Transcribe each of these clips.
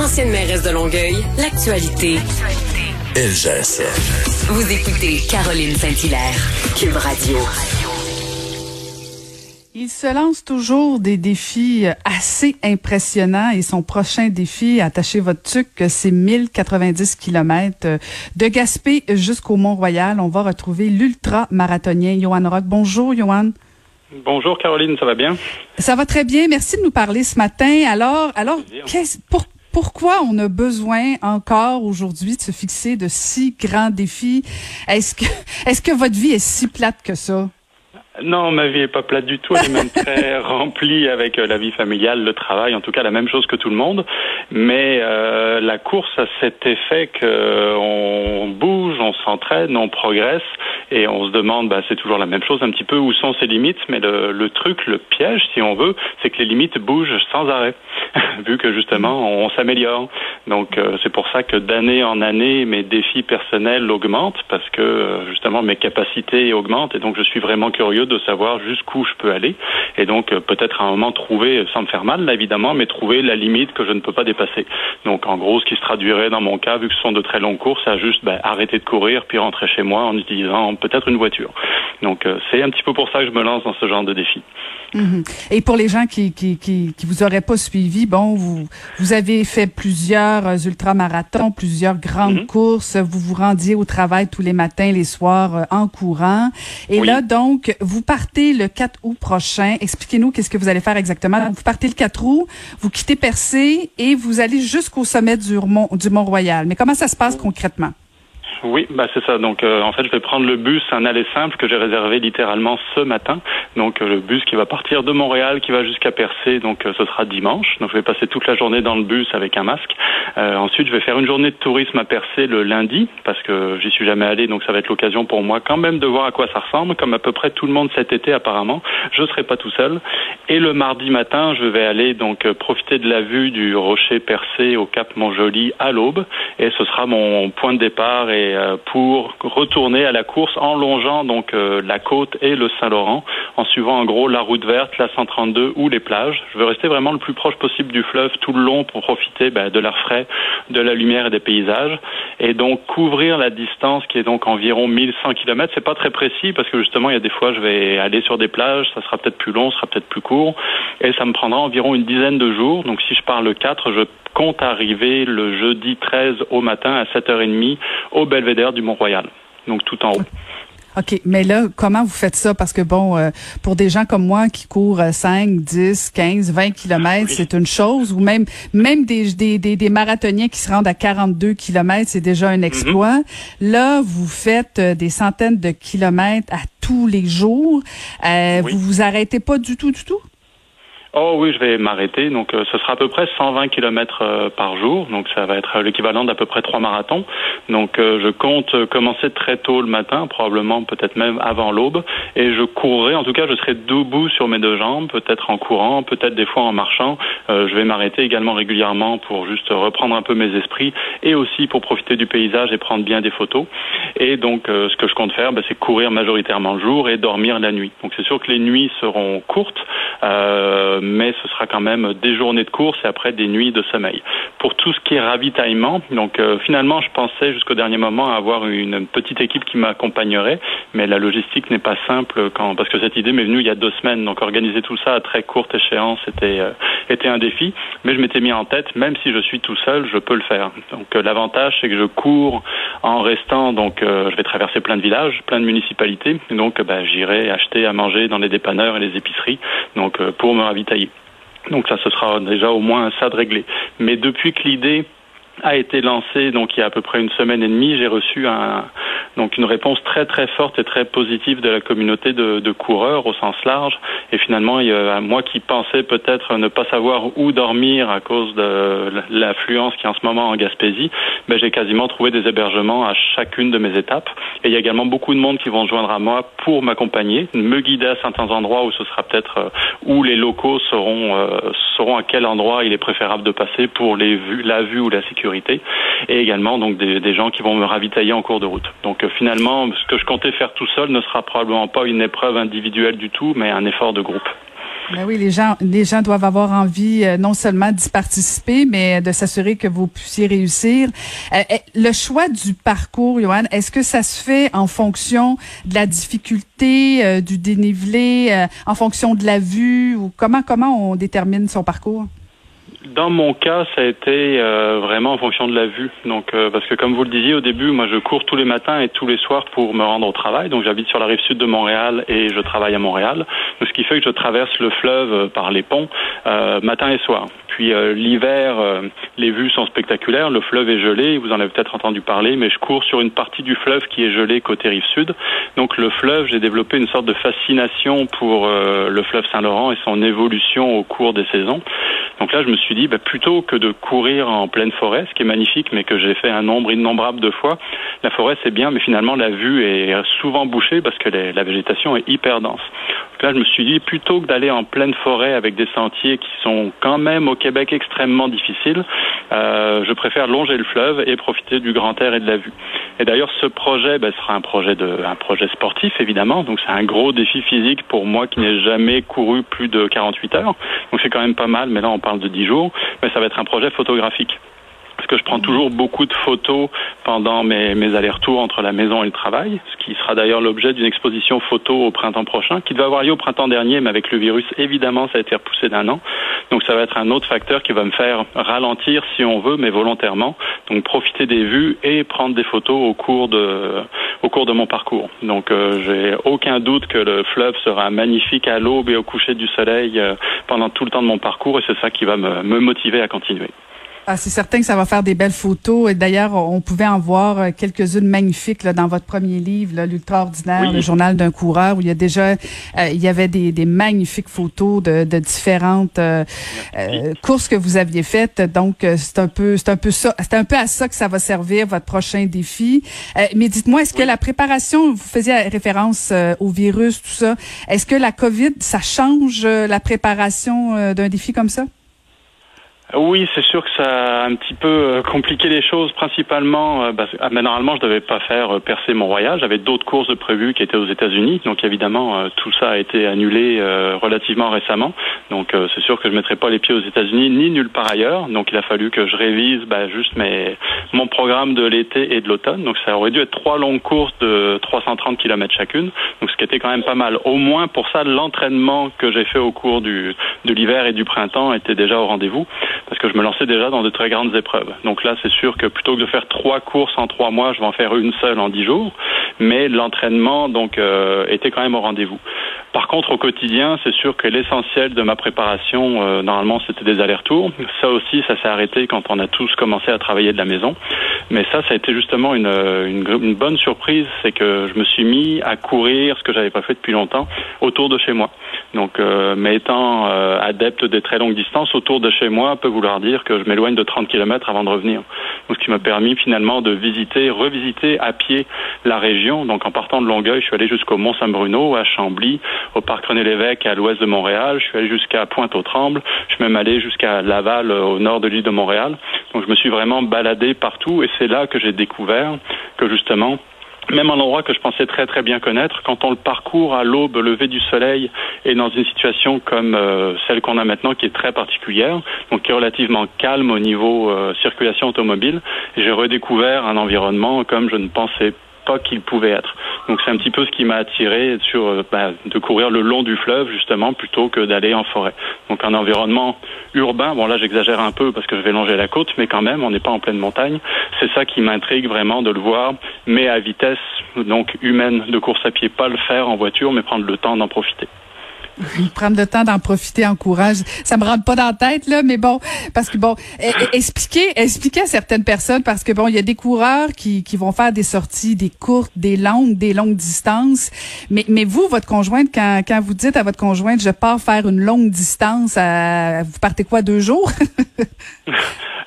ancienne mairesse de Longueuil, l'actualité. LGSN. Vous écoutez Caroline Saint-Hilaire, Cube Radio. Il se lance toujours des défis assez impressionnants et son prochain défi, attachez votre tuc, c'est 1090 km de Gaspé jusqu'au Mont-Royal. On va retrouver l'ultra-marathonien Johan Rock. Bonjour, Johan. Bonjour Caroline, ça va bien? Ça va très bien. Merci de nous parler ce matin. Alors, alors, pour, pourquoi on a besoin encore aujourd'hui de se fixer de si grands défis? Est-ce que, est-ce que votre vie est si plate que ça? Non, ma vie est pas plate du tout. Elle est même très remplie avec euh, la vie familiale, le travail, en tout cas la même chose que tout le monde. Mais euh, la course a cet effet qu'on bouge, on s'entraîne, on progresse et on se demande, bah, c'est toujours la même chose un petit peu, où sont ses limites. Mais le, le truc, le piège, si on veut, c'est que les limites bougent sans arrêt, vu que justement on, s'améliore. Donc euh, c'est pour ça que d'année en année, mes défis personnels augmentent parce que justement mes capacités augmentent et donc je suis vraiment curieux de savoir jusqu'où je peux aller et donc euh, peut-être à un moment trouver, sans me faire mal là, évidemment, mais trouver la limite que je ne peux pas dépasser. Donc en gros, ce qui se traduirait dans mon cas, vu que ce sont de très longues courses, à juste ben, arrêter de courir puis rentrer chez moi en utilisant peut-être une voiture. Donc euh, c'est un petit peu pour ça que je me lance dans ce genre de défi. Mhm. Et pour les gens qui, qui, qui, qui vous auraient pas suivi, bon, vous, vous avez fait plusieurs euh, ultramarathons, plusieurs grandes mhm. courses, vous vous rendiez au travail tous les matins, les soirs en courant. Et là, donc, vous partez le 4 août prochain. Expliquez-nous qu'est-ce que vous allez faire exactement. Vous partez le 4 août, vous quittez Percé et vous allez jusqu'au sommet du Mont, du Mont-Royal. Mais comment ça se passe concrètement? Oui, bah c'est ça. Donc euh, en fait, je vais prendre le bus, un aller simple que j'ai réservé littéralement ce matin. Donc euh, le bus qui va partir de Montréal, qui va jusqu'à Percé. Donc euh, ce sera dimanche. Donc je vais passer toute la journée dans le bus avec un masque. ensuite, je vais faire une journée de tourisme à Percé le lundi parce que j'y suis jamais allé. Donc ça va être l'occasion pour moi quand même de voir à quoi ça ressemble, comme à peu près tout le monde cet été apparemment. Je serai pas tout seul. Et le mardi matin, je vais aller donc profiter de la vue du rocher Percé au Cap Montjoli à l'aube. Et ce sera mon point de départ et euh, pour retourner à la course en longeant donc euh, la côte et le Saint-Laurent, en suivant en gros la route verte, la 132 ou les plages. Je veux rester vraiment le plus proche possible du fleuve tout le long pour profiter ben, de l'air frais, de la lumière et des paysages, et donc couvrir la distance qui est donc environ 1100 km. C'est pas très précis parce que justement il y a des fois je vais aller sur des plages, ça sera peut-être plus long, ça sera peut-être plus court, et ça me prendra environ une dizaine de jours. Donc si je pars le 4, je compte arriver le jeudi 13 au matin à 7h30 au belvédère du Mont-Royal. Donc tout en haut. OK, mais là, comment vous faites ça? Parce que, bon, euh, pour des gens comme moi qui courent 5, 10, 15, 20 kilomètres, c'est une chose. Ou même même des, des, des, marathoniens qui se rendent à 42 kilomètres, c'est déjà un mhm. exploit. Là, vous faites euh, des centaines de kilomètres à tous les jours. Euh, Vous vous arrêtez pas du tout, du tout? Oh oui, je vais m'arrêter. Donc, euh, ce sera à peu près 120 km euh, par jour. Donc, ça va être l'équivalent d'à peu près trois marathons. Donc, euh, je compte commencer très tôt le matin, probablement peut-être même avant l'aube, et je courrai. En tout cas, je serai debout sur mes deux jambes, peut-être en courant, peut-être des fois en marchant. je vais m'arrêter également régulièrement pour juste reprendre un peu mes esprits et aussi pour profiter du paysage et prendre bien des photos. Et donc, ce que je compte faire, ben, c'est courir majoritairement le jour et dormir la nuit. Donc, c'est sûr que les nuits seront courtes. Euh, mais ce sera quand même des journées de course et après des nuits de sommeil. Pour tout ce qui est ravitaillement, donc euh, finalement, je pensais jusqu'au dernier moment avoir une petite équipe qui m'accompagnerait, mais la logistique n'est pas simple parce que cette idée m'est venue il y a deux semaines. Donc organiser tout ça à très courte échéance était euh, était un défi, mais je m'étais mis en tête, même si je suis tout seul, je peux le faire. Donc euh, l'avantage c'est que je cours en restant, donc je vais traverser plein de villages, plein de municipalités, donc bah, j'irai acheter à manger dans les dépanneurs et les épiceries, donc pour me ravitailler donc ça, ce sera déjà au moins ça de réglé. Mais depuis que l'idée a été lancée, donc il y a à peu près une semaine et demie, j'ai reçu un, donc une réponse très très forte et très positive de la communauté de, coureurs au sens large. Et finalement, moi qui pensais peut-être ne pas savoir où dormir à cause de l'affluence qui est en ce moment en Gaspésie, ben, j'ai quasiment trouvé des hébergements à chacune de mes étapes. Et il y a également beaucoup de monde qui vont se joindre à moi pour m'accompagner, me guider à certains endroits où ce sera peut-être euh, où les locaux sauront euh, sauront à quel endroit il est préférable de passer pour les la vue ou la sécurité. Et également donc des, gens qui vont me ravitailler en cours de route. Finalement, ce que je comptais faire tout seul ne sera probablement pas une épreuve individuelle du tout, mais un effort de groupe. Ben oui, les gens, les gens doivent avoir envie euh, non seulement d'y participer, mais de s'assurer que vous puissiez réussir. Euh, eh, le choix du parcours, Johan, est-ce que ça se fait en fonction de la difficulté, euh, du dénivelé, en fonction de la vue, ou comment comment on détermine son parcours? Dans mon cas, ça a été euh, vraiment en fonction de la vue. Donc, euh, parce que comme vous le disiez au début, moi, je cours tous les matins et tous les soirs pour me rendre au travail. Donc, j'habite sur la rive sud de Montréal et je travaille à Montréal. Donc, ce qui fait que je traverse le fleuve euh, par les ponts matin et soir. Puis l'hiver, les vues sont spectaculaires. Le fleuve est gelé. Vous en avez peut-être entendu parler, mais je cours sur une partie du fleuve qui est gelée côté rive sud. Donc, le fleuve, j'ai développé une sorte de fascination pour le fleuve Saint-Laurent et son évolution au cours des saisons. Donc là, je me suis dit, bah, plutôt que de courir en pleine forêt, ce qui est magnifique, mais que j'ai fait un nombre innombrable de fois, la forêt c'est bien, mais finalement la vue est souvent bouchée parce que la végétation est hyper dense. Donc là, je me suis dit, plutôt que d'aller en pleine forêt avec des sentiers qui sont quand même au Québec extrêmement difficiles, euh, je préfère longer le fleuve et profiter du grand air et de la vue. Et d'ailleurs, ce projet bah, sera un projet de, un projet sportif évidemment. Donc c'est un gros défi physique pour moi qui n'ai jamais couru plus de 48 heures. Donc c'est quand même pas mal. Mais là, on parle de 10 jours. Mais ça va être un projet photographique parce que je prends toujours beaucoup de photos pendant mes, allers-retours entre la maison et le travail, ce qui sera d'ailleurs l'objet d'une exposition photo au printemps prochain, qui devait avoir lieu au printemps dernier, mais avec le virus, évidemment, ça a été repoussé d'un an. Donc ça va être un autre facteur qui va me faire ralentir si on veut, mais volontairement. Donc profiter des vues et prendre des photos au cours de, mon parcours. Donc euh, j'ai aucun doute que le fleuve sera magnifique à l'aube et au coucher du soleil euh, pendant tout le temps de mon parcours et c'est ça qui va me motiver à continuer. Ah, c'est certain que ça va faire des belles photos. Et d'ailleurs, on pouvait en voir euh, quelques-unes magnifiques là, dans votre premier livre, l'Ultraordinaire, le journal d'un coureur, où il y a déjà, euh, il y avait des, des magnifiques photos de, de différentes euh, courses que vous aviez faites. Donc, c'est un peu, c'est un peu ça, c'est un peu à ça que ça va servir votre prochain défi. mais dites-moi, est-ce que la préparation, vous faisiez référence au virus, tout ça, est-ce que la COVID, ça change la préparation d'un défi comme ça? Oui, c'est sûr que ça a un petit peu euh, compliqué les choses, principalement. Euh, ah, mais normalement, je devais pas faire euh, percer Mont-Royal. J'avais d'autres courses de prévues qui étaient aux États-Unis, donc évidemment, tout ça a été annulé relativement récemment. Donc, c'est sûr que je mettrai pas les pieds aux États-Unis ni nulle part ailleurs. Donc, il a fallu que je révise bah, juste mes, mon programme de l'été et de l'automne. Donc, ça aurait dû être trois longues courses de 330 km chacune. Donc, ce qui était quand même pas mal. Au moins, pour ça, l'entraînement que j'ai fait au cours du, de l'hiver et du printemps était déjà au rendez-vous parce que je me lançais déjà dans de très grandes épreuves. Donc là, c'est sûr que plutôt que de faire trois courses en trois mois, je vais en faire une seule en dix jours. Mais l'entraînement donc euh, était quand même au rendez-vous. Par contre, au quotidien, c'est sûr que l'essentiel de ma préparation, euh, normalement, c'était des allers-retours. Ça aussi, ça s'est arrêté quand on a tous commencé à travailler de la maison. Mais ça, ça a été justement une, une bonne surprise, c'est que je me suis mis à courir, ce que j'avais pas fait depuis longtemps, autour de chez moi. Donc, euh, mais étant euh, adepte des très longues distances, autour de chez moi vouloir dire que je m'éloigne de 30 km avant de revenir. Donc, ce qui m'a permis finalement de visiter, revisiter à pied la région. Donc, en partant de Longueuil, je suis allé jusqu'au Mont-Saint-Bruno, à Chambly, au parc René-Lévesque à l'ouest de Montréal. Je suis allé jusqu'à Pointe-aux-Trembles. Je suis même allé jusqu'à Laval, au nord de l'île de Montréal. Donc, je me suis vraiment baladé partout et c'est là que j'ai découvert que justement, même un endroit que je pensais très très bien connaître, quand on le parcourt à l'aube, lever du soleil, et dans une situation comme euh, celle qu'on a maintenant, qui est très particulière, donc qui est relativement calme au niveau euh, circulation automobile, j'ai redécouvert un environnement comme je ne pensais pas qu'il pouvait être. Donc c'est un petit peu ce qui m'a attiré sur euh, bah, de courir le long du fleuve justement plutôt que d'aller en forêt. Donc un environnement urbain, bon là j'exagère un peu parce que je vais longer la côte, mais quand même on n'est pas en pleine montagne. C'est ça qui m'intrigue vraiment de le voir, mais à vitesse donc humaine de course à pied, pas le faire en voiture, mais prendre le temps d'en profiter. Prendre le temps d'en profiter en courage. Ça me rentre pas dans la tête, là, mais bon, parce que bon, e, e, expliquer, expliquer à certaines personnes, parce que bon, il y a des coureurs qui, qui vont faire des sorties, des courtes, des longues, des longues distances. Mais, mais vous, votre conjointe, quand, quand vous dites à votre conjointe, je pars faire une longue distance, vous partez quoi, deux jours?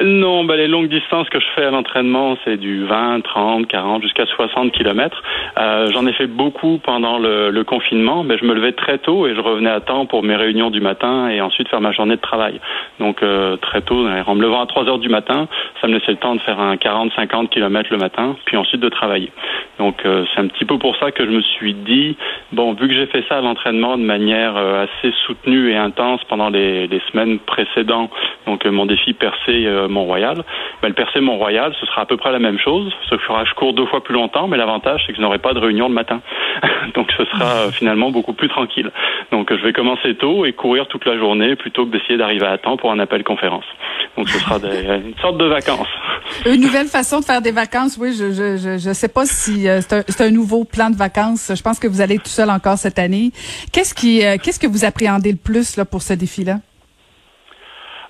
Non, bah, les longues distances que je fais à l'entraînement, c'est du 20, 30, 40, jusqu'à 60 kilomètres. Euh, J'en ai fait beaucoup pendant le, le confinement, mais je me levais très tôt et je revenais à temps pour mes réunions du matin et ensuite faire ma journée de travail. Donc euh, très tôt, en me levant à 3 heures du matin, ça me laissait le temps de faire un 40-50 km le matin, puis ensuite de travailler. Donc euh, c'est un petit peu pour ça que je me suis dit, bon, vu que j'ai fait ça à l'entraînement de manière assez soutenue et intense pendant les, semaines précédentes, donc mon défi percer Mont-Royal, ben, le percer Mont-Royal, ce sera à peu près la même chose, sauf que je cours deux fois plus longtemps, mais l'avantage c'est que je n'aurai pas de réunion le matin. Donc ce sera finalement beaucoup plus tranquille. Donc je vais commencer tôt et courir toute la journée plutôt que d'essayer d'arriver à temps pour un appel conférence. Donc ce sera une sorte de vacances. Une nouvelle façon de faire des vacances, oui. Je je je, sais pas si euh, c'est un, nouveau plan de vacances. Je pense que vous allez tout seul encore cette année. Qu'est-ce qui euh, qu'est-ce que vous appréhendez le plus là pour ce défi-là?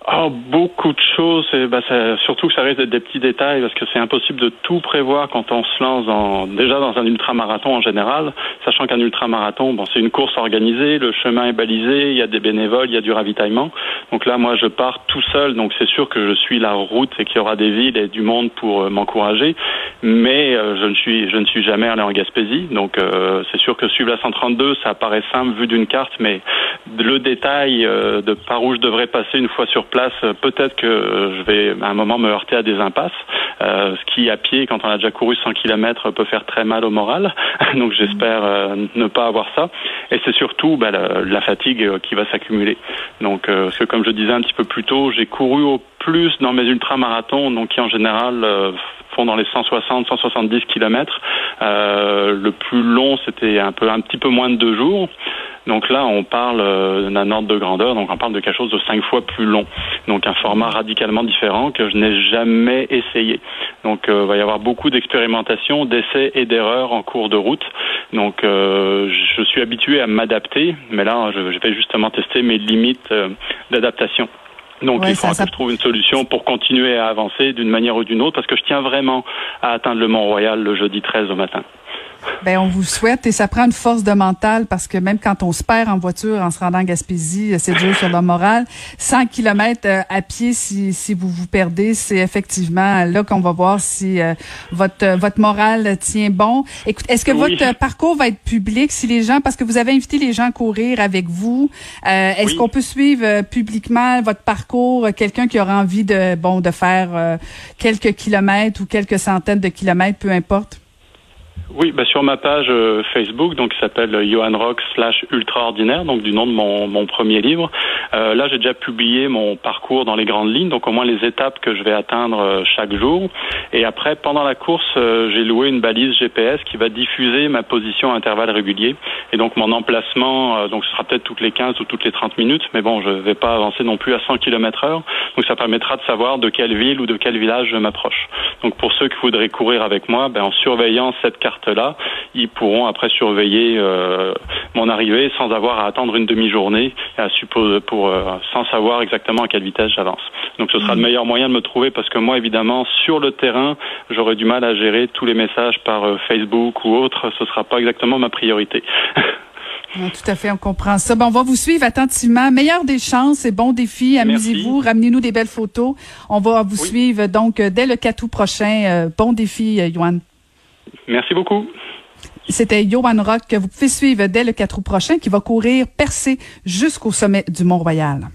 Oh, beaucoup de choses. Et bah, ça, surtout que ça reste des petits détails parce que c'est impossible de tout prévoir quand on se lance dans, déjà dans un ultramarathon en général, sachant qu'un ultramarathon, bon, c'est une course organisée, le chemin est balisé, il y a des bénévoles, il y a du ravitaillement. Donc là, moi, je pars tout seul, donc c'est sûr que je suis la route et qu'il y aura des villes et du monde pour euh, m'encourager. Mais euh, je ne suis, je ne suis jamais allé en Gaspésie, donc euh, c'est sûr que suivre la 132, ça paraît simple vu d'une carte, mais le détail de par où je devrais passer une fois sur place euh, peut-être que je vais à un moment me heurter à des impasses. Euh, ce qui à pied, quand on a déjà couru 100 km, peut faire très mal au moral. Donc j'espère euh, ne pas avoir ça. Et c'est surtout bah, la, fatigue qui va s'accumuler. Donc parce que comme je disais un petit peu plus tôt, j'ai couru au plus dans mes ultramarathons, donc qui en général font dans les 160, 170 km. le plus long, c'était un un petit peu moins de deux jours. Donc là, on parle euh, d'un ordre de grandeur, donc on parle de quelque chose de cinq fois plus long. Donc un format radicalement différent que je n'ai jamais essayé. Donc euh, il va y avoir beaucoup d'expérimentation, d'essais et d'erreurs en cours de route. Donc euh, je suis habitué à m'adapter, mais là, je, vais justement tester mes limites d'adaptation. Donc il faut que je trouve une solution pour continuer à avancer d'une manière ou d'une autre, parce que je tiens vraiment à atteindre le Mont Royal le jeudi 13 au matin. Ben, on vous souhaite et ça prend une force de mental parce que même quand on se perd en voiture en se rendant en Gaspésie, c'est dur sur le moral. 100 kilomètres euh, à pied, si, si vous vous perdez, c'est effectivement là qu'on va voir si euh, votre euh, votre morale tient bon. Écoute, est-ce que votre parcours va être public si les gens, parce que vous avez invité les gens à courir avec vous, est-ce qu'on peut suivre publiquement votre parcours, quelqu'un qui aura envie de bon de faire quelques kilomètres ou quelques centaines de kilomètres, peu importe? Oui, bah sur ma page euh, Facebook, donc qui s'appelle Johan Rock slash Ultraordinaire, donc du nom de mon, mon premier livre. Euh, là, j'ai déjà publié mon parcours dans les grandes lignes, donc au moins les étapes que je vais atteindre euh, chaque jour. Et après, pendant la course, j'ai loué une balise GPS qui va diffuser ma position à intervalles réguliers. Et donc mon emplacement, donc ce sera peut-être toutes les 15 ou toutes les 30 minutes, mais bon, je vais pas avancer non plus à 100 km heure. Donc ça permettra de savoir de quelle ville ou de quel village je m'approche. Donc pour ceux qui voudraient courir avec moi, ben, en surveillant cette là ils pourront après surveiller euh, mon arrivée sans avoir à attendre une demi-journée à suppose pour euh, sans savoir exactement à quelle vitesse j'avance. Donc ce sera le mmh. meilleur moyen de me trouver parce que moi évidemment sur le terrain j'aurai du mal à gérer tous les messages par euh, Facebook ou autre. Ce sera pas exactement ma priorité. tout à fait, on comprend ça. Bon, on va vous suivre attentivement. Meilleur des chances et bon défi. Amusez-vous, ramenez-nous des belles photos. On va vous suivre donc dès le 4 août prochain. bon défi, Yoann. Merci beaucoup. C'était Johan Rock que vous pouvez suivre dès le 4 août prochain qui va courir percé jusqu'au sommet du Mont-Royal.